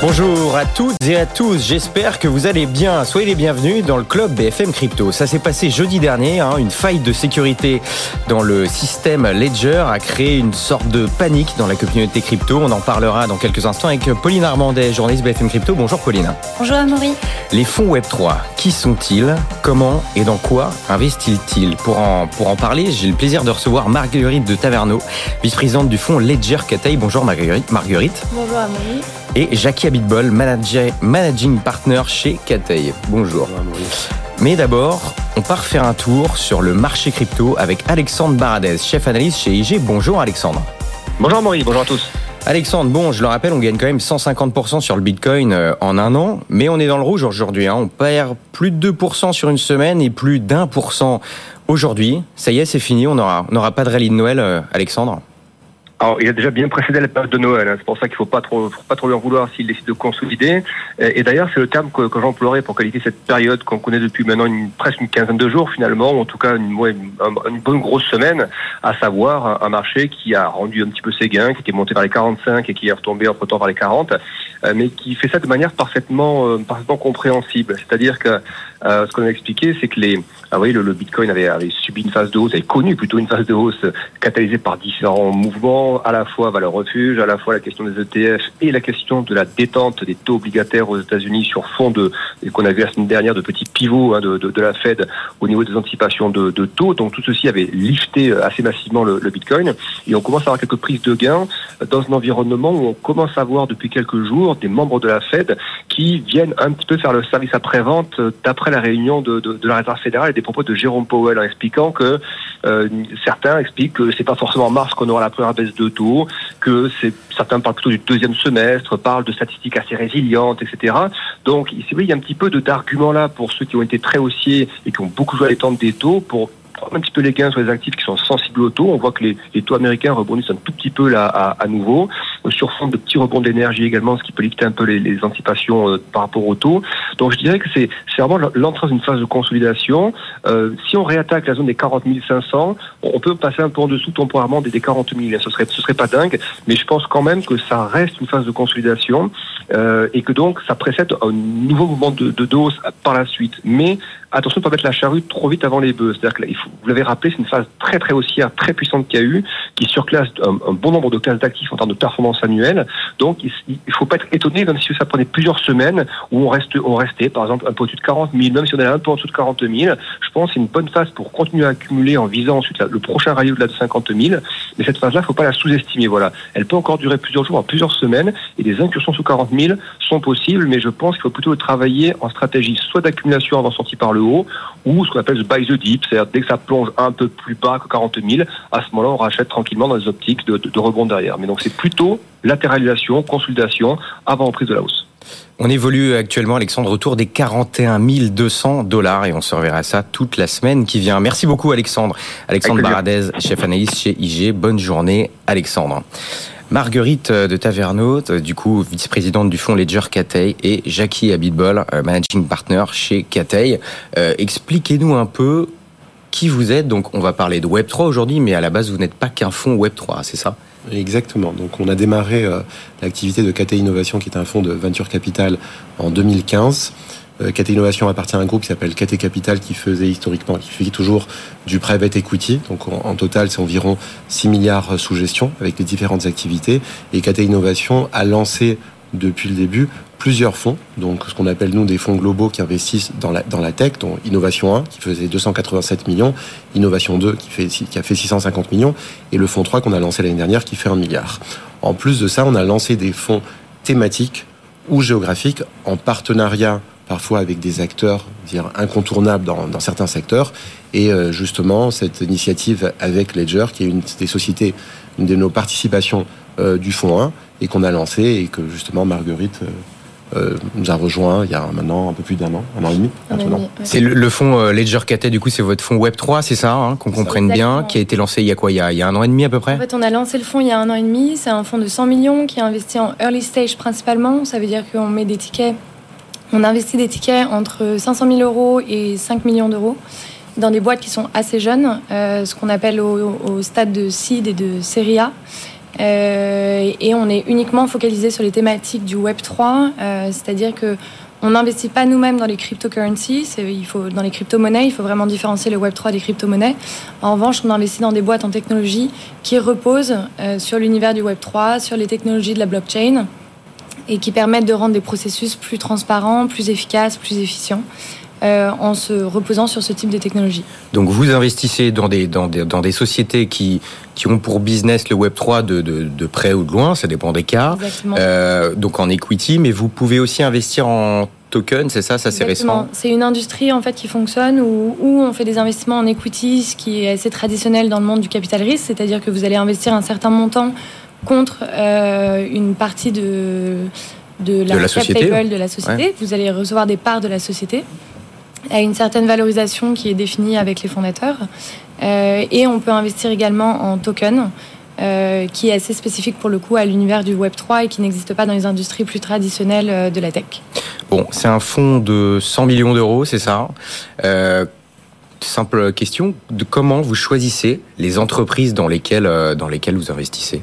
Bonjour à toutes et à tous, j'espère que vous allez bien. Soyez les bienvenus dans le club BFM Crypto. Ça s'est passé jeudi dernier, hein, une faille de sécurité dans le système Ledger a créé une sorte de panique dans la communauté crypto. On en parlera dans quelques instants avec Pauline Armandet, journaliste BFM Crypto. Bonjour Pauline. Bonjour Amaury. Les fonds Web3, qui sont-ils? Comment et dans quoi investissent-ils pour en, pour en parler, j'ai le plaisir de recevoir Marguerite de Taverneau, vice-présidente du fonds Ledger Cathay. Bonjour Marguerite. Marguerite. Bonjour Amaury et Jackie Abitbol, managing partner chez Cathay. Bonjour. Mais d'abord, on part faire un tour sur le marché crypto avec Alexandre Baradez, chef analyste chez IG. Bonjour Alexandre. Bonjour Maurice, bonjour à tous. Alexandre, bon, je le rappelle, on gagne quand même 150% sur le Bitcoin euh, en un an, mais on est dans le rouge aujourd'hui. Hein. On perd plus de 2% sur une semaine et plus d'un pour cent aujourd'hui. Ça y est, c'est fini, on n'aura pas de rallye de Noël, euh, Alexandre alors, il a déjà bien précédé la période de Noël. Hein. C'est pour ça qu'il ne faut pas trop, faut pas trop lui en vouloir s'il décide de consolider. Et, d'ailleurs, c'est le terme que, que j'emploierais pour qualifier cette période qu'on connaît depuis maintenant une, presque une quinzaine de jours finalement, ou en tout cas une, une, bonne grosse semaine, à savoir un marché qui a rendu un petit peu ses gains, qui était monté vers les 45 et qui est retombé entre temps vers les 40, euh, mais qui fait ça de manière parfaitement, euh, parfaitement compréhensible. C'est-à-dire que euh, ce qu'on a expliqué, c'est que les, ah oui, le, le Bitcoin avait, avait, subi une phase de hausse, avait connu plutôt une phase de hausse catalysée par différents mouvements, à la fois valeur refuge, à la fois la question des ETF et la question de la détente des taux obligataires aux États-Unis sur fond de, qu'on a vu la semaine dernière, de petits pivots hein, de, de, de, la Fed au niveau des anticipations de, de, taux. Donc tout ceci avait lifté assez massivement le, le, Bitcoin. Et on commence à avoir quelques prises de gains dans un environnement où on commence à voir depuis quelques jours des membres de la Fed qui viennent un petit peu faire le service après-vente d'après la réunion de, la Réserve fédérale et des propos de Jérôme Powell en expliquant que euh, certains expliquent que c'est pas forcément en mars qu'on aura la première baisse de taux, que certains parlent plutôt du deuxième semestre, parlent de statistiques assez résilientes, etc. Donc, c'est vrai, il y a un petit peu d'arguments là pour ceux qui ont été très haussiers et qui ont beaucoup joué à l'étente des taux pour un petit peu les gains sur les actifs qui sont sensibles au taux. On voit que les, les taux américains rebondissent un tout petit peu là à, à nouveau, sur fond de petits rebonds d'énergie également, ce qui peut limiter un peu les, les anticipations euh, par rapport au taux. Donc je dirais que c'est vraiment l'entrée dans une phase de consolidation. Euh, si on réattaque la zone des 40 500, on peut passer un peu en dessous temporairement des, des 40 000. Ce serait, ce serait pas dingue, mais je pense quand même que ça reste une phase de consolidation euh, et que donc ça précède un nouveau mouvement de, de dose par la suite. Mais attention de pas mettre la charrue trop vite avant les bœufs. C'est-à-dire que vous l'avez rappelé, c'est une phase très très haussière, très puissante qu'il y a eu, qui surclasse un, bon nombre de classes d'actifs en termes de performance annuelle. Donc il ne faut pas être étonné, même si ça prenait plusieurs semaines, où on, reste, on restait par exemple un peu au-dessus de 40 000, même si on est un peu en dessous de 40 000. Je pense que c'est une bonne phase pour continuer à accumuler en visant ensuite le prochain rayon au-delà de 50 000. Mais cette phase-là, il ne faut pas la sous-estimer. Voilà. Elle peut encore durer plusieurs jours, plusieurs semaines, et des incursions sous 40 000 sont possibles, mais je pense qu'il faut plutôt travailler en stratégie soit d'accumulation avant sortie par le haut, ou ce qu'on appelle le buy the dip, c'est-à-dire dès que ça plonge un peu plus bas que 40 000, à ce moment-là, on rachète tranquillement dans les optiques de, de, de rebond derrière. Mais donc c'est plutôt latéralisation, consolidation avant prise de la hausse. On évolue actuellement, Alexandre, autour des 41 200 dollars et on se reverra ça toute la semaine qui vient. Merci beaucoup, Alexandre. Alexandre Baradez, chef analyste chez IG. Bonne journée, Alexandre. Marguerite de Taverneau, du coup vice-présidente du fonds Ledger Cathay, et Jackie Abitbol, managing partner chez Cathay. Euh, Expliquez-nous un peu qui vous êtes. Donc, on va parler de Web3 aujourd'hui, mais à la base, vous n'êtes pas qu'un fonds Web3, c'est ça? Exactement. Donc, on a démarré euh, l'activité de Cathay Innovation, qui est un fonds de venture capital, en 2015. Euh, Cathay Innovation appartient à un groupe qui s'appelle Cathay Capital qui faisait historiquement, qui fait toujours du private equity. Donc en, total, c'est environ 6 milliards sous gestion avec les différentes activités. Et Cathay Innovation a lancé depuis le début plusieurs fonds, donc ce qu'on appelle nous des fonds globaux qui investissent dans la, dans la tech, dont Innovation 1 qui faisait 287 millions, Innovation 2 qui, fait, qui a fait 650 millions, et le fonds 3 qu'on a lancé l'année dernière qui fait un milliard. En plus de ça, on a lancé des fonds thématiques ou géographiques en partenariat parfois avec des acteurs dire incontournables dans, dans certains secteurs. Et euh, justement, cette initiative avec Ledger, qui est une des sociétés, une de nos participations euh, du fonds 1, et qu'on a lancé, et que justement Marguerite euh, nous a rejoint il y a maintenant un peu plus d'un an, un an et demi. C'est le, le, fonds Ledger Cathay, du coup, c'est votre fonds Web3, c'est ça, hein, qu'on comprenne bien, qui a été lancé il y a quoi il y a, il y a un an et demi à peu près En fait, on a lancé le fonds il y a un an et demi. C'est un fonds de 100 millions qui est investi en early stage principalement. Ça veut dire qu'on met des tickets, on investit des tickets entre 500 000 euros et 5 millions d'euros. dans des boîtes qui sont assez jeunes, ce qu'on appelle au, stade de seed et de série A. et on est uniquement focalisé sur les thématiques du Web 3, c'est-à-dire que on n'investit pas nous-mêmes dans les cryptocurrencies. Il faut, dans les crypto-monnaies, il faut vraiment différencier le Web3 des crypto-monnaies. En revanche, on investit dans des boîtes en technologie qui reposent euh, sur l'univers du Web3, sur les technologies de la blockchain et qui permettent de rendre des processus plus transparents, plus efficaces, plus efficients. Euh, en se reposant sur ce type de technologie. Donc vous investissez dans des, dans des, dans des sociétés qui, qui ont pour business le Web3 de, de, de près ou de loin, ça dépend des cas. Euh, donc en equity, mais vous pouvez aussi investir en token, c'est ça, ça c'est récent? C'est une industrie en fait qui fonctionne où, où, on fait des investissements en equity, ce qui est assez traditionnel dans le monde du capital risque, c'est-à-dire que vous allez investir un certain montant contre euh, une partie de, de la, société. de la société. Vous allez recevoir des parts de la société à une certaine valorisation qui est définie avec les fondateurs. Euh, et on peut investir également en token, euh, qui est assez spécifique pour le coup à l'univers du Web 3 et qui n'existe pas dans les industries plus traditionnelles de la tech. Bon, c'est un fonds de 100 millions d'euros, c'est ça Simple question, de comment vous choisissez les entreprises dans lesquelles, dans lesquelles vous investissez?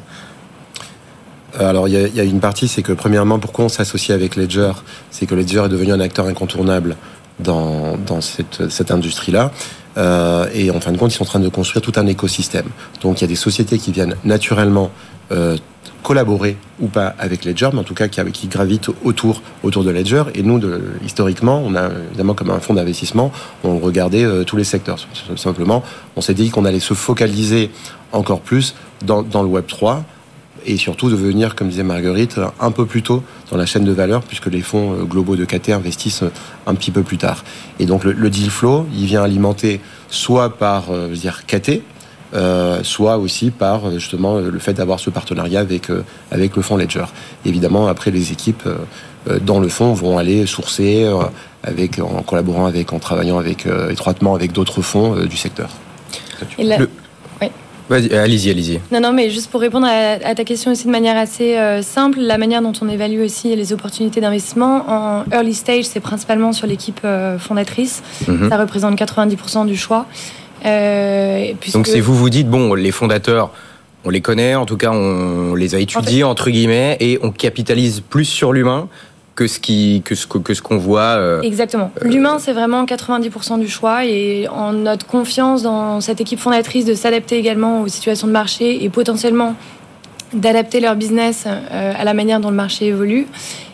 Alors, il y, a, une partie, c'est que premièrement, pourquoi on s'associe avec Ledger? C'est que Ledger est devenu un acteur incontournable dans, cette, industrie-là. Euh, et en fin de compte, ils sont en train de construire tout un écosystème. Donc il y a des sociétés qui viennent naturellement euh, collaborer ou pas avec Ledger, mais en tout cas qui, qui gravitent autour, autour de Ledger. Et nous, historiquement, on a évidemment comme un fonds d'investissement, on regardait euh, tous les secteurs. Simplement, on s'est dit qu'on allait se focaliser encore plus dans, dans le Web 3 et surtout de venir, comme disait Marguerite, un peu plus tôt dans la chaîne de valeur, puisque les fonds euh, globaux de KT investissent euh, un petit peu plus tard. Et donc le, deal flow, il vient alimenter soit par, euh, je veux dire, KT, soit aussi par justement le fait d'avoir ce partenariat avec avec le fonds Ledger. Évidemment, après les équipes dans le fonds vont aller sourcer avec en collaborant avec, en travaillant avec étroitement avec d'autres fonds du secteur. Allez-y, allez-y. Non, non, mais juste pour répondre à, ta question aussi de manière assez euh, simple, la manière dont on évalue aussi les opportunités d'investissement en early stage, c'est principalement sur l'équipe euh, fondatrice. Mhm. Ça représente 90% du choix. Euh, Donc, si vous vous dites, bon, les fondateurs, on les connaît, en tout cas, on les a étudiés, entre guillemets, et on capitalise plus sur l'humain que ce qui que ce que ce qu'on voit. Euh, Exactement. Euh, L'humain, c'est vraiment 90% du choix et en notre confiance dans cette équipe fondatrice de s'adapter également aux situations de marché et potentiellement d'adapter leur business euh, à la manière dont le marché évolue.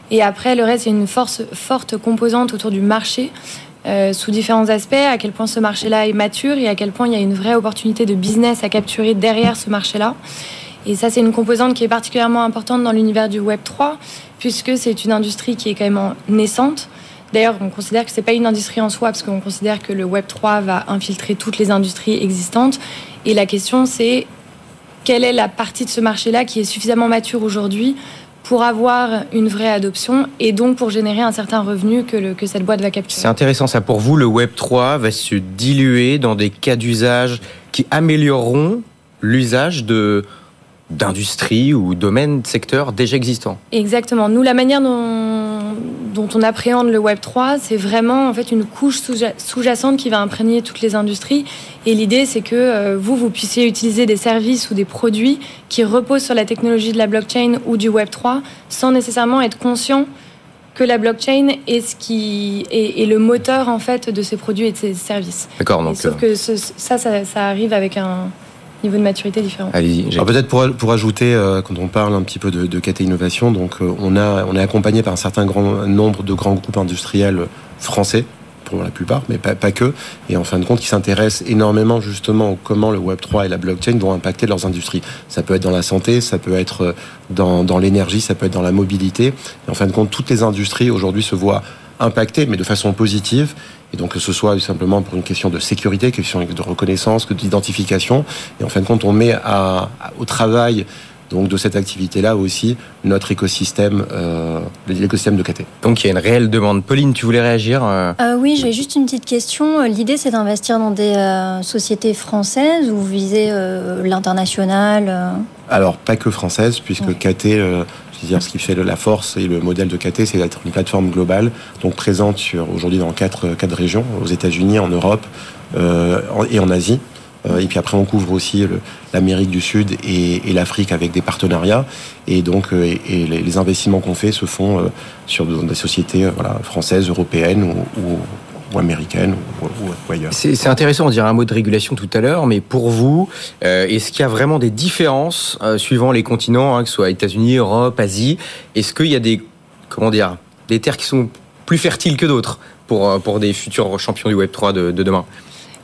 Et après, le reste, c'est une force forte composante autour du marché. sous différents aspects, à quel point ce marché-là est mature et à quel point il y a une vraie opportunité de business à capturer derrière ce marché-là. Et ça, c'est une composante qui est particulièrement importante dans l'univers du Web 3, puisque c'est une industrie qui est quand même naissante. D'ailleurs, on considère que ce n'est pas une industrie en soi, parce qu'on considère que le Web 3 va infiltrer toutes les industries existantes. Et la question, c'est quelle est la partie de ce marché-là qui est suffisamment mature aujourd'hui pour avoir une vraie adoption et donc pour générer un certain revenu que, cette boîte va capturer? C'est intéressant ça. Pour vous, le Web 3 va se diluer dans des cas d'usage qui amélioreront l'usage de, d'industrie ou domaine, secteur déjà existants. Exactement. Nous, la manière dont, dont on appréhende le Web 3, c'est vraiment en fait une couche sous-jacente qui va imprégner toutes les industries. Et l'idée, c'est que euh, vous, vous puissiez utiliser des services ou des produits qui reposent sur la technologie de la blockchain ou du Web 3 sans nécessairement être conscient que la blockchain est ce qui est, le moteur en fait de ces produits et de ces services. D'accord. Donc sauf euh, que ça, ça arrive avec un niveau de maturité différent. Allez-y. Peut-être pour, pour ajouter, euh, quand on parle un petit peu de, de KT Innovation, donc euh, on, a, on est accompagné par un certain grand nombre de grands groupes industriels français pour la plupart, mais pas, pas, que, et en fin de compte, qui s'intéressent énormément justement au comment le Web 3 et la blockchain vont impacter leurs industries. Ça peut être dans la santé, ça peut être euh, dans, dans l'énergie, ça peut être dans la mobilité. Et en fin de compte, toutes les industries aujourd'hui se voient impactées, mais de façon positive. Et donc que ce soit simplement pour une question de sécurité, question de reconnaissance, d'identification. Et en fin de compte, on met à, au travail donc de cette activité-là aussi notre écosystème, euh, l'écosystème de KT. Donc il y a une réelle demande. Pauline, tu voulais réagir euh? Euh, Oui, j'ai juste une petite question. L'idée, c'est d'investir dans des euh, sociétés françaises ou viser l'international Alors pas que françaises, puisque KT ce qui fait la force et le modèle de KT, c'est d'être une plateforme globale, donc présente aujourd'hui dans quatre, quatre régions, aux États-Unis, en Europe euh, et en Asie. Euh, et puis après, on couvre aussi l'Amérique du Sud et, l'Afrique avec des partenariats. Et donc, euh, les, investissements qu'on fait se font sur des sociétés françaises, européennes ou ou américaine ou, ou ailleurs. C'est intéressant, on dirait un mot de régulation tout à l'heure, mais pour vous, euh, est-ce qu'il y a vraiment des différences euh, suivant les continents, hein, que ce soit États-Unis, Europe, Asie Est-ce qu'il y a des, comment dire, des terres qui sont plus fertiles que d'autres pour, pour des futurs champions du Web3 de, de demain?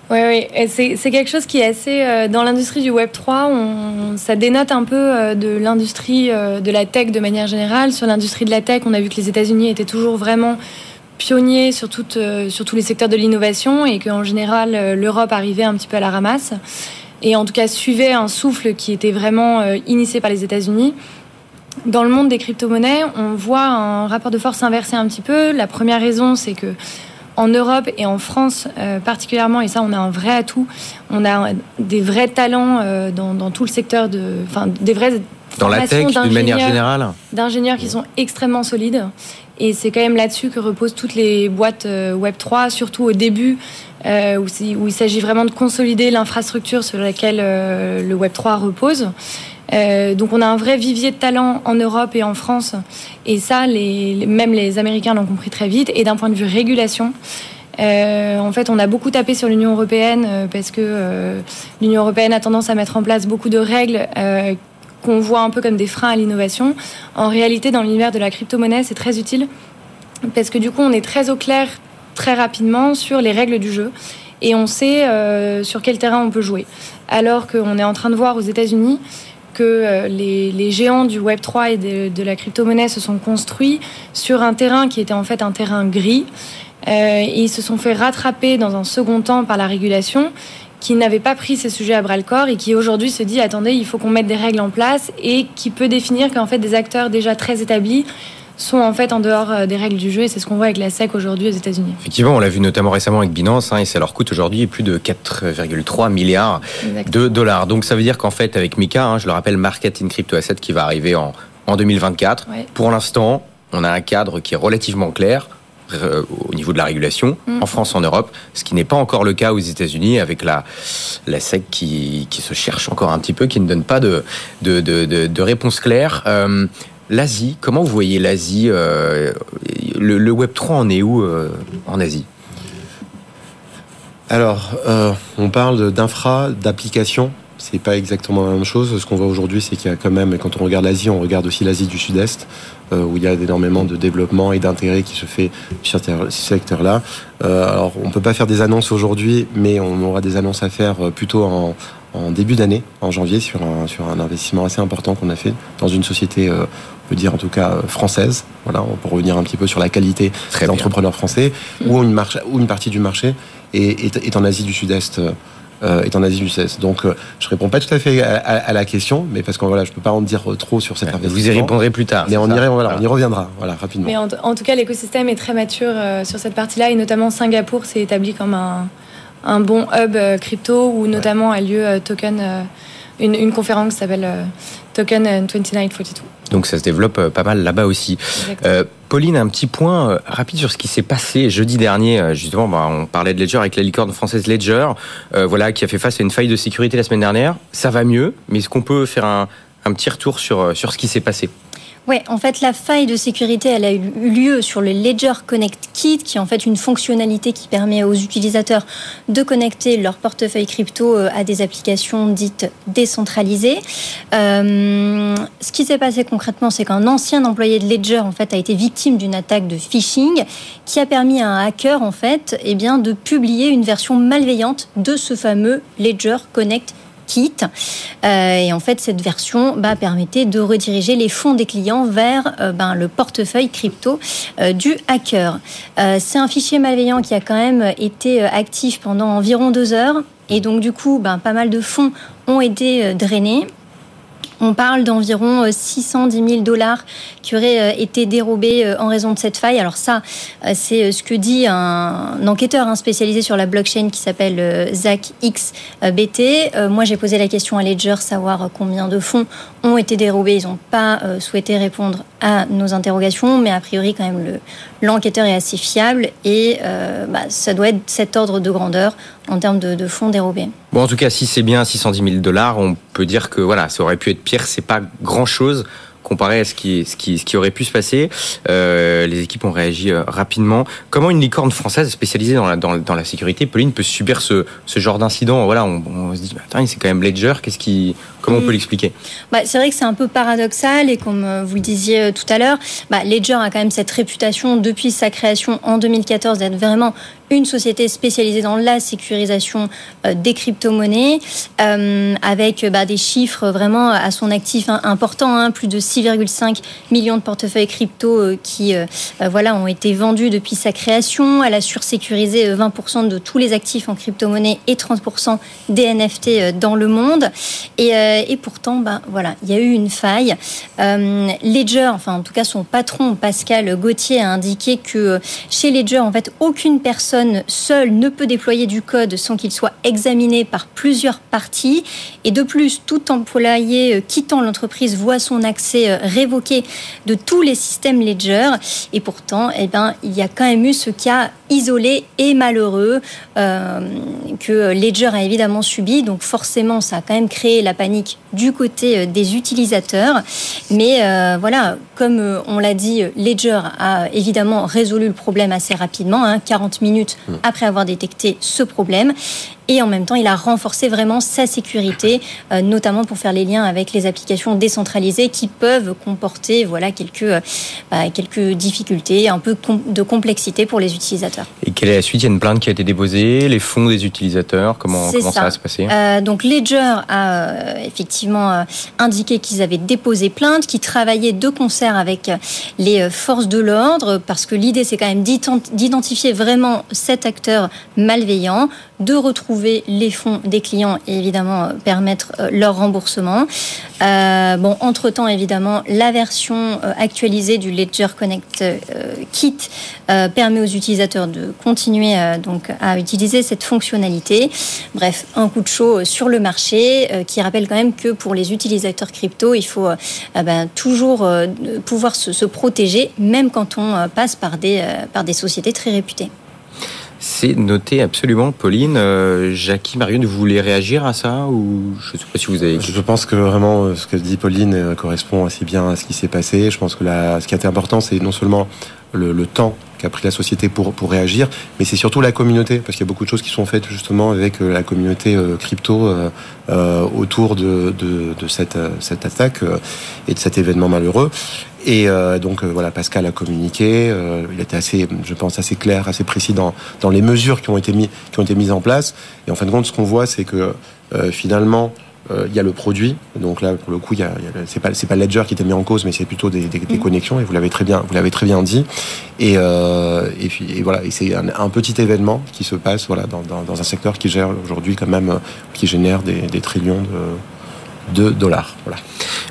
Oui, oui. c'est quelque chose qui est assez... Euh, dans l'industrie du Web 3, on, ça dénote un peu euh, de l'industrie euh, de la tech de manière générale. Sur l'industrie de la tech, on a vu que les États-Unis étaient toujours vraiment pionniers sur, toutes, sur tous les secteurs de l'innovation et qu'en général, l'Europe arrivait un petit peu à la ramasse. Et en tout cas, suivait un souffle qui était vraiment initié par les États-Unis. Dans le monde des crypto-monnaies, on voit un rapport de force inversé un petit peu. La première raison, c'est que en Europe et en France euh, particulièrement, et ça on a un vrai atout, on a des vrais talents euh, dans, dans, tout le secteur de, enfin des vrais dans la tech d'une manière générale, d'ingénieurs qui sont extrêmement solides. Et c'est quand même là-dessus que reposent toutes les boîtes euh, Web 3, surtout au début, euh, où, où, il s'agit vraiment de consolider l'infrastructure sur laquelle euh, le Web 3 repose. Euh, donc on a un vrai vivier de talent en Europe et en France. Et ça, les, même les Américains l'ont compris très vite. Et d'un point de vue régulation, euh, en fait, on a beaucoup tapé sur l'Union européenne euh, parce que euh, l'Union européenne a tendance à mettre en place beaucoup de règles qu'on voit un peu comme des freins à l'innovation. En réalité, dans l'univers de la crypto-monnaie, c'est très utile parce que du coup, on est très au clair très rapidement sur les règles du jeu et on sait euh, sur quel terrain on peut jouer. Alors qu'on est en train de voir aux États-Unis que euh, les, géants du Web 3 et de, la crypto-monnaie se sont construits sur un terrain qui était en fait un terrain gris. Euh, ils se sont fait rattraper dans un second temps par la régulation qui n'avait pas pris ces sujets à bras le corps et qui aujourd'hui se dit attendez, il faut qu'on mette des règles en place et qui peut définir qu'en fait des acteurs déjà très établis sont en fait en dehors euh, des règles du jeu et c'est ce qu'on voit avec la SEC aujourd'hui aux États-Unis. Effectivement, on l'a vu notamment récemment avec Binance hein, et ça leur coûte aujourd'hui plus de 4,3 milliards Exactement. de dollars. Donc ça veut dire qu'en fait avec Mika, hein, je le rappelle, Marketing Crypto Asset qui va arriver en, en 2024. Ouais. Pour l'instant, on a un cadre qui est relativement clair au niveau de la régulation mmh. en France, en Europe, ce qui n'est pas encore le cas aux États-Unis avec la, la SEC qui, qui, se cherche encore un petit peu, qui ne donne pas de, de, de, de, de réponse claire. Euh, L'Asie, comment vous voyez l'Asie euh, le, le, Web 3 en est où euh, en Asie? Alors, euh, on parle d'infra, d'applications. C'est pas exactement la même chose. Ce qu'on voit aujourd'hui, c'est qu'il y a quand même, quand on regarde l'Asie, on regarde aussi l'Asie du Sud-Est, euh, où il y a énormément de développement et d'intérêt qui se fait sur ce secteur-là. Euh, alors, on peut pas faire des annonces aujourd'hui, mais on aura des annonces à faire plutôt en, en début d'année, en janvier, sur un, sur un investissement assez important qu'on a fait dans une société, euh, on peut dire en tout cas euh, française. Voilà, on peut revenir un petit peu sur la qualité Très des bien. entrepreneurs français, mmh. où une, marche, où une partie du marché est, est, est en Asie du Sud-Est. Euh, est en Asie du Sud-Est. Donc, euh, je réponds pas tout à fait à, à, à, la question, mais parce que voilà, je peux pas en dire trop sur cet ouais, investissement. Vous y répondrez plus tard. Mais on, irait, voilà, on y reviendra, voilà, rapidement. Mais en, en tout cas, l'écosystème est très mature euh, sur cette partie-là, et notamment Singapour s'est établi comme un, un bon hub euh, crypto où notamment ouais. a lieu euh, token, euh, une, une, conférence qui s'appelle Token 2942. Donc ça se développe pas mal là-bas aussi. Euh, Pauline, un petit point rapide sur ce qui s'est passé jeudi dernier. Justement, bah, on parlait de Ledger avec la licorne française Ledger, euh, voilà, qui a fait face à une faille de sécurité la semaine dernière. Ça va mieux, mais est-ce qu'on peut faire un, un petit retour sur, sur ce qui s'est passé? Ouais, en fait, la faille de sécurité, elle a eu lieu sur le Ledger Connect Kit, qui est en fait une fonctionnalité qui permet aux utilisateurs de connecter leur portefeuille crypto à des applications dites décentralisées. Euh, ce qui s'est passé concrètement, c'est qu'un ancien employé de Ledger, en fait, a été victime d'une attaque de phishing qui a permis à un hacker, en fait, eh de publier une version malveillante de ce fameux Ledger Connect Kit. Euh, et en fait, cette version bah, permettait de rediriger les fonds des clients vers euh, ben, le portefeuille crypto euh, du hacker. C'est un fichier malveillant qui a quand même été actif pendant environ deux heures. Et donc, du coup, ben, pas mal de fonds ont été drainés. On parle d'environ 610 000 dollars qui auraient été dérobés en raison de cette faille. Alors ça, c'est ce que dit un enquêteur hein, spécialisé sur la blockchain qui s'appelle Zach XBT. Moi, j'ai posé la question à Ledger, savoir combien de fonds ont été dérobés. Ils n'ont pas souhaité répondre à nos interrogations, mais a priori, quand même, l'enquêteur est assez fiable et bah, ça doit être cet ordre de grandeur en termes de, fonds dérobés. Bon, en tout cas, si c'est bien 610 000 dollars, on peut dire que voilà, ça aurait pu être pire. C'est pas grand chose comparé à ce qui, ce qui, ce qui aurait pu se passer. Euh, les équipes ont réagi euh, rapidement. Comment une licorne française spécialisée dans la, dans, la sécurité, Pauline, peut subir ce, ce genre d'incident? Voilà, on, on, se dit, attends, c'est quand même Ledger, qu'est-ce qui, comment on peut l'expliquer? bah, C'est vrai que c'est un peu paradoxal et comme euh, vous le disiez tout à l'heure, bah, Ledger a quand même cette réputation depuis sa création en 2014 d'être vraiment une société spécialisée dans la sécurisation euh, des crypto-monnaies, euh, avec bah, des chiffres vraiment à son actif hein, importants, hein, plus de 6,5 millions de portefeuilles crypto euh, qui voilà, ont été vendus depuis sa création. Elle a sursécurisé 20% de tous les actifs en crypto-monnaie et 30% des NFT dans le monde. Et, et pourtant, bah, voilà, il y a eu une faille. Ledger, enfin en tout cas son patron Pascal Gauthier a indiqué que chez Ledger, en fait, aucune personne seul ne peut déployer du code sans qu'il soit examiné par plusieurs parties. Et de plus, tout employé euh, quittant l'entreprise voit son accès euh, révoqué de tous les systèmes Ledger. Et pourtant, eh ben, il y a quand même eu ce cas isolé et malheureux euh, que Ledger a évidemment subi. Donc forcément, ça a quand même créé la panique du côté des utilisateurs. Mais voilà, comme on l'a dit, Ledger a évidemment résolu le problème assez rapidement, 40 hein, minutes Hmm. après avoir détecté ce problème. Et en même temps, il a renforcé vraiment sa sécurité, euh, notamment pour faire les liens avec les applications décentralisées qui peuvent comporter voilà, quelques, euh, bah, quelques difficultés, un peu de complexité pour les utilisateurs. Et quelle est la suite? Il y a une plainte qui a été déposée, les fonds des utilisateurs, comment, comment ça. va se passer? Euh, Donc Ledger a effectivement indiqué qu'ils avaient déposé plainte, qu'ils travaillaient de concert avec les forces de l'ordre, parce que l'idée c'est quand même d'identifier vraiment cet acteur malveillant, de retrouver les fonds des clients et évidemment euh, permettre euh, leur remboursement. Euh, bon, entre-temps, évidemment, la version actualisée du Ledger Connect Kit permet aux utilisateurs de continuer donc à utiliser cette fonctionnalité. Bref, un coup de chaud sur le marché qui rappelle quand même que pour les utilisateurs crypto, il faut ben, toujours pouvoir se, se, protéger, même quand on passe par des, par des sociétés très réputées. C'est noté absolument, Pauline. Euh, Jackie, Marion, vous voulez réagir à ça ou je ne sais pas si vous avez. Je pense que vraiment euh, ce que dit Pauline euh, correspond assez bien à ce qui s'est passé. Je pense que la, ce qui a important, c'est non seulement le, le temps qu'a pris la société pour, pour réagir, mais c'est surtout la communauté, parce qu'il y a beaucoup de choses qui sont faites justement avec la communauté crypto euh, autour de, de, de cette, cette attaque et de cet événement malheureux. Et euh, donc euh, voilà, Pascal a communiqué. Euh, il était assez, je pense, assez clair, assez précis dans, dans les mesures qui ont été mis, qui ont été mises en place. Et en fin de compte, ce qu'on voit, c'est que finalement, il y a le produit. Donc là, pour le coup, il y a, c'est pas c'est pas Ledger qui était mis en cause, mais c'est plutôt des, des, des, mm. connexions. Et vous l'avez très bien, vous l'avez très bien dit. Et, euh, et puis et voilà, et c'est un, un, petit événement qui se passe voilà dans, dans, dans un secteur qui gère aujourd'hui quand même, qui génère des, des trillions de, de dollars. Voilà.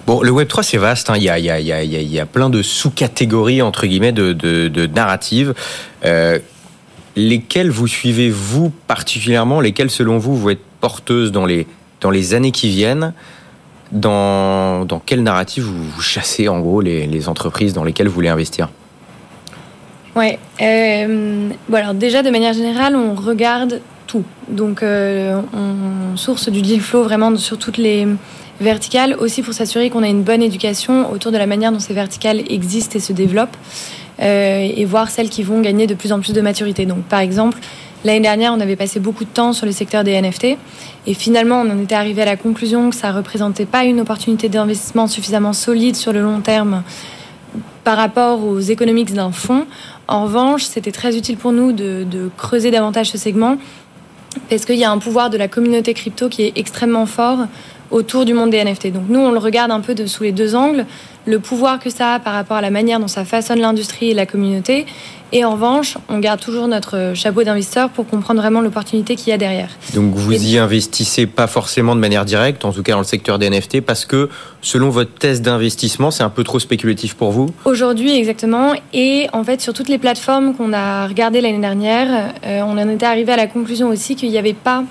Bon, le Web 3 c'est vaste. Hein. Il, y a, il, y a, il, y a, il y a plein de sous-catégories entre guillemets de, de, de narratives. Euh, lesquelles vous suivez vous particulièrement? Lesquelles selon vous vous êtes porteuses dans les dans les années qui viennent dans, dans quelle narrative vous, vous chassez en gros les, les, entreprises dans lesquelles vous voulez investir? Ouais. Euh, bon alors déjà de manière générale, on regarde tout. Donc euh, on source du deal flow vraiment sur toutes les verticales, aussi pour s'assurer qu'on a une bonne éducation autour de la manière dont ces verticales existent et se développent, euh, et voir celles qui vont gagner de plus en plus de maturité. Donc, par exemple, l'année dernière, on avait passé beaucoup de temps sur le secteur des NFT, et finalement, on en était arrivé à la conclusion que ça représentait pas une opportunité d'investissement suffisamment solide sur le long terme par rapport aux économiques d'un fonds. En revanche, c'était très utile pour nous de, de creuser davantage ce segment parce qu'il y a un pouvoir de la communauté crypto qui est extrêmement fort autour du monde des NFT. Donc nous, on le regarde un peu de, sous les deux angles, le pouvoir que ça a par rapport à la manière dont ça façonne l'industrie et la communauté, Et en revanche, on garde toujours notre chapeau d'investisseur pour comprendre vraiment l'opportunité qu'il y a derrière. Donc vous y investissez pas forcément de manière directe, en tout cas dans le secteur des NFT, parce que selon votre thèse d'investissement, c'est un peu trop spéculatif pour vous? Aujourd'hui, exactement. Et en fait, sur toutes les plateformes qu'on a regardées l'année dernière, euh, on en était arrivé à la conclusion aussi qu'il n'y avait pas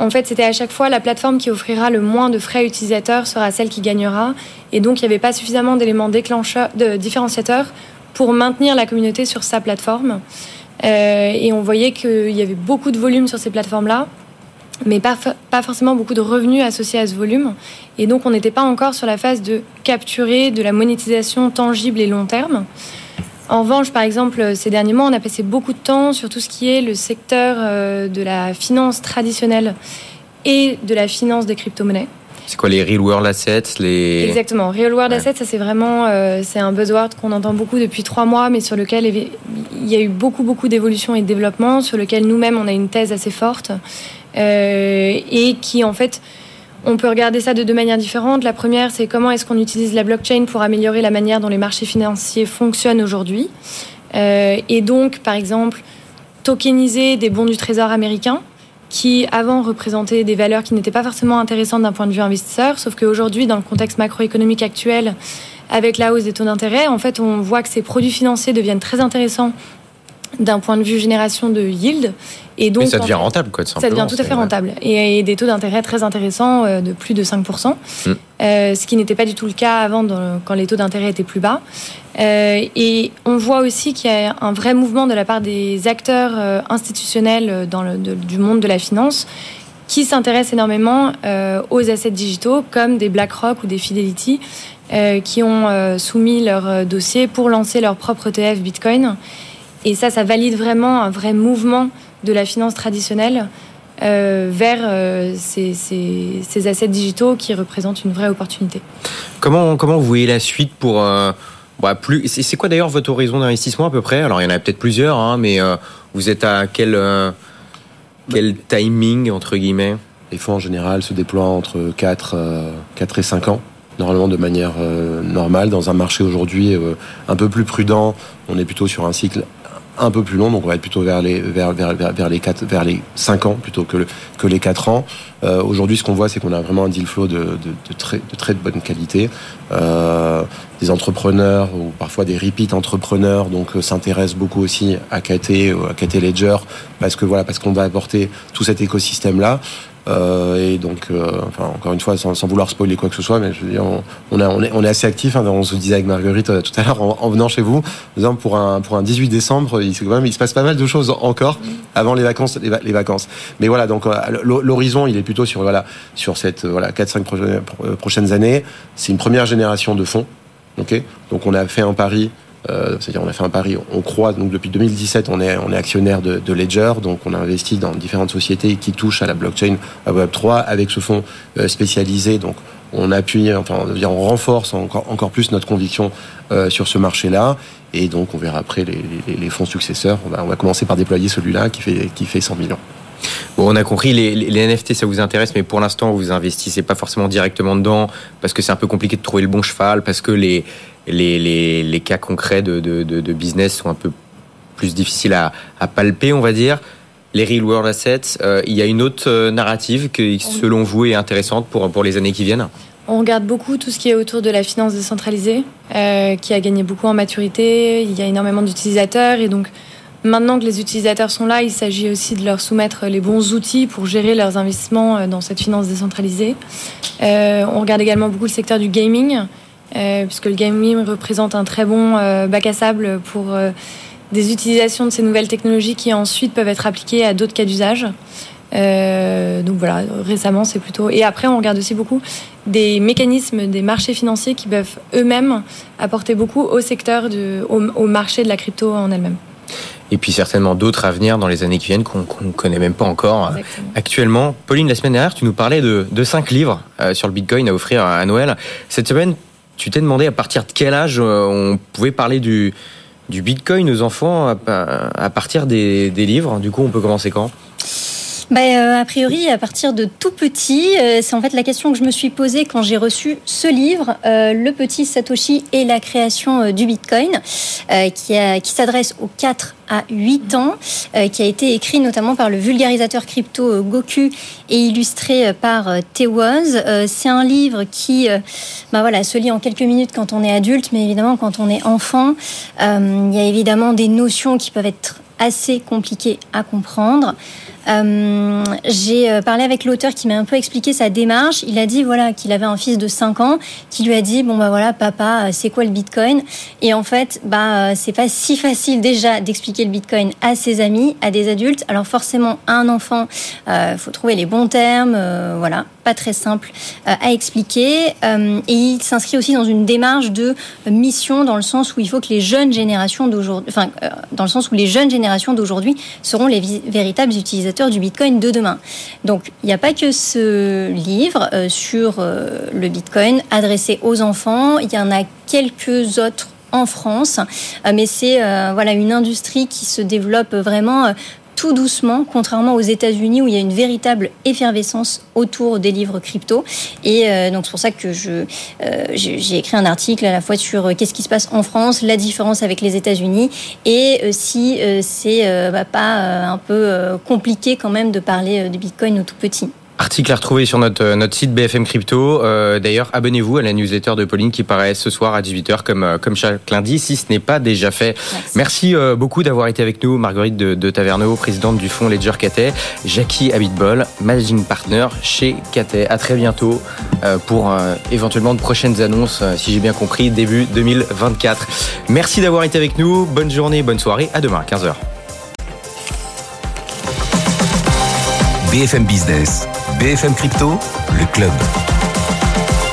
en fait, c'était à chaque fois la plateforme qui offrira le moins de frais utilisateurs sera celle qui gagnera. Et donc, il n'y avait pas suffisamment d'éléments déclencheurs, de différenciateurs pour maintenir la communauté sur sa plateforme. Euh, et on voyait qu'il y avait beaucoup de volume sur ces plateformes-là, mais pas, pas forcément beaucoup de revenus associés à ce volume. Et donc, on n'était pas encore sur la phase de capturer de la monétisation tangible et long terme. En revanche, par exemple, ces derniers mois, on a passé beaucoup de temps sur tout ce qui est le secteur euh, de la finance traditionnelle et de la finance des crypto-monnaies. C'est quoi les real world assets les... Exactement. Real world assets, ça c'est vraiment euh, c'est un buzzword qu'on entend beaucoup depuis trois mois, mais sur lequel il y a eu beaucoup beaucoup d'évolution et de développement, sur lequel nous-mêmes on a une thèse assez forte euh, et qui en fait on peut regarder ça de deux manières différentes. La première, c'est comment est-ce qu'on utilise la blockchain pour améliorer la manière dont les marchés financiers fonctionnent aujourd'hui. Euh, et donc, par exemple, tokeniser des bons du trésor américain qui avant représentaient des valeurs qui n'étaient pas forcément intéressantes d'un point de vue investisseur, sauf qu'aujourd'hui, dans le contexte macroéconomique actuel, avec la hausse des taux d'intérêt, en fait, on voit que ces produits financiers deviennent très intéressants d'un point de vue génération de yield. Et donc, ça devient rentable, quoi, Ça devient tout à fait rentable. Et, des taux d'intérêt très intéressants euh, de plus de 5%, mm. euh, ce qui n'était pas du tout le cas avant quand les taux d'intérêt étaient plus bas. Euh, et on voit aussi qu'il y a un vrai mouvement de la part des acteurs institutionnels dans le, du monde de la finance qui s'intéressent énormément aux assets digitaux comme des BlackRock ou des Fidelity qui ont soumis leur dossier pour lancer leur propre ETF Bitcoin. Et ça, ça valide vraiment un vrai mouvement de la finance traditionnelle euh, vers euh, ces, ces, assets digitaux qui représentent une vraie opportunité. Comment, comment vous voyez la suite pour... Euh, bah, plus, c'est quoi d'ailleurs votre horizon d'investissement à peu près? Alors il y en a peut-être plusieurs, hein, mais vous êtes à quel, quel timing entre guillemets? Les fonds en général se déploient entre 4, 4 et 5 ans normalement de manière normale. Dans un marché aujourd'hui un peu plus prudent, on est plutôt sur un cycle un peu plus long, donc on va être plutôt vers les vers, vers, vers, les 4, vers les 5 ans plutôt que, que les 4 ans. Euh, Aujourd'hui, ce qu'on voit, c'est qu'on a vraiment un deal flow de, de, de, très, de très de bonne qualité. Euh, des entrepreneurs ou parfois des repeat entrepreneurs donc euh, s'intéressent beaucoup aussi à KT, à KT Ledger parce que voilà parce qu'on va apporter tout cet écosystème là. Euh, et donc, euh, encore une fois, sans, vouloir spoiler quoi que ce soit, mais je veux dire, on, est, assez actif. Hein, on se disait avec Marguerite euh, tout à l'heure en, en, venant chez vous, pour un pour un 18 décembre, il, se passe pas mal de choses encore avant les vacances, les, vacances. Mais voilà, donc l'horizon, il est plutôt sur voilà sur cette voilà 4-5 prochaines, années. C'est une première génération de fonds. Donc on a fait un pari euh, c'est-à-dire on a fait un pari, on croit, donc depuis 2017 on est, on est actionnaire de, Ledger, donc on a investi dans différentes sociétés qui touchent à la blockchain, à Web3, avec ce fonds euh, spécialisé, donc on appuie, enfin on, renforce encore, encore plus notre conviction euh, sur ce marché-là, et donc on verra après les, fonds successeurs, on va, on va commencer par déployer celui-là qui fait, qui fait 100 millions. Bon, on a compris, les, les, NFT, ça vous intéresse, mais pour l'instant, vous investissez pas forcément directement dedans, parce que c'est un peu compliqué de trouver le bon cheval, parce que les, les, les, les cas concrets de, de, de, de, business sont un peu plus difficiles à, à palper, on va dire. Les real world assets, euh, il y a une autre euh, narrative qui, selon vous, est intéressante pour, pour les années qui viennent? On regarde beaucoup tout ce qui est autour de la finance décentralisée, euh, qui a gagné beaucoup en maturité. Il y a énormément d'utilisateurs et donc maintenant que les utilisateurs sont là, il s'agit aussi de leur soumettre les bons outils pour gérer leurs investissements euh, dans cette finance décentralisée. Euh, on regarde également beaucoup le secteur du gaming, euh, puisque le gaming représente un très bon bac à sable pour des utilisations de ces nouvelles technologies qui ensuite peuvent être appliquées à d'autres cas d'usage. Donc voilà, récemment c'est plutôt. Et après, on regarde aussi beaucoup des mécanismes des marchés financiers qui peuvent eux-mêmes apporter beaucoup au secteur, au marché de la crypto en elle-même et puis certainement d'autres à venir dans les années qui viennent qu'on ne connaît même pas encore Exactement. actuellement. Pauline, la semaine dernière, tu nous parlais de, de cinq livres euh, sur le Bitcoin à offrir à Noël. Cette semaine, tu t'es demandé à partir de quel âge euh, on pouvait parler du, du Bitcoin aux enfants à, à partir des, des, livres. Du coup, on peut commencer quand? Bah, A priori, à partir de tout petit, c'est en fait la question que je me suis posée quand j'ai reçu ce livre, Le petit Satoshi et la création du Bitcoin, qui, qui s'adresse aux 4 à 8 ans, qui a été écrit notamment par le vulgarisateur crypto Goku et illustré par Tewoz. c'est un livre qui bah, voilà, se lit en quelques minutes quand on est adulte, mais évidemment quand on est enfant, il y a évidemment des notions qui peuvent être assez compliquées à comprendre. Euh, j'ai euh, parlé avec l'auteur qui m'a un peu expliqué sa démarche. Il a dit voilà qu'il avait un fils de 5 ans qui lui a dit bon bah voilà papa euh, c'est quoi le Bitcoin? Et en fait bah c'est pas si facile déjà d'expliquer le Bitcoin à ses amis, à des adultes. Alors forcément un enfant, il faut trouver les bons termes, voilà pas très simple à expliquer. et il s'inscrit aussi dans une démarche de mission dans le sens où il faut que les jeunes générations d'aujourd'hui, enfin dans le sens où les jeunes générations d'aujourd'hui seront les véritables utilisateurs du Bitcoin de demain. Donc, il n'y a pas que ce livre euh, sur euh, le Bitcoin adressé aux enfants. Il y en a quelques autres en France, euh, mais c'est voilà une industrie qui se développe vraiment doucement, contrairement aux États-Unis où il y a une véritable effervescence autour des livres crypto. Et euh, donc c'est pour ça que je euh, j'ai écrit un article à la fois sur euh, qu'est-ce qui se passe en France, la différence avec les États-Unis, et si c'est bah, pas un peu compliqué quand même de parler de Bitcoin au tout petit. Article à retrouver sur notre, euh, notre site BFM Crypto. Euh, d'ailleurs, abonnez-vous à la newsletter de Pauline qui paraît ce soir à 18h comme, euh, comme chaque lundi, si ce n'est pas déjà fait. Merci, beaucoup d'avoir été avec nous, Marguerite de, de Taverneau, présidente du fonds Ledger Catet, Jackie Habitbol, managing partner chez Catet. À très bientôt pour éventuellement de prochaines annonces, si j'ai bien compris, début 2024. Merci d'avoir été avec nous. Bonne journée, bonne soirée. À demain à 15h. BFM Business, BFM Crypto, le club.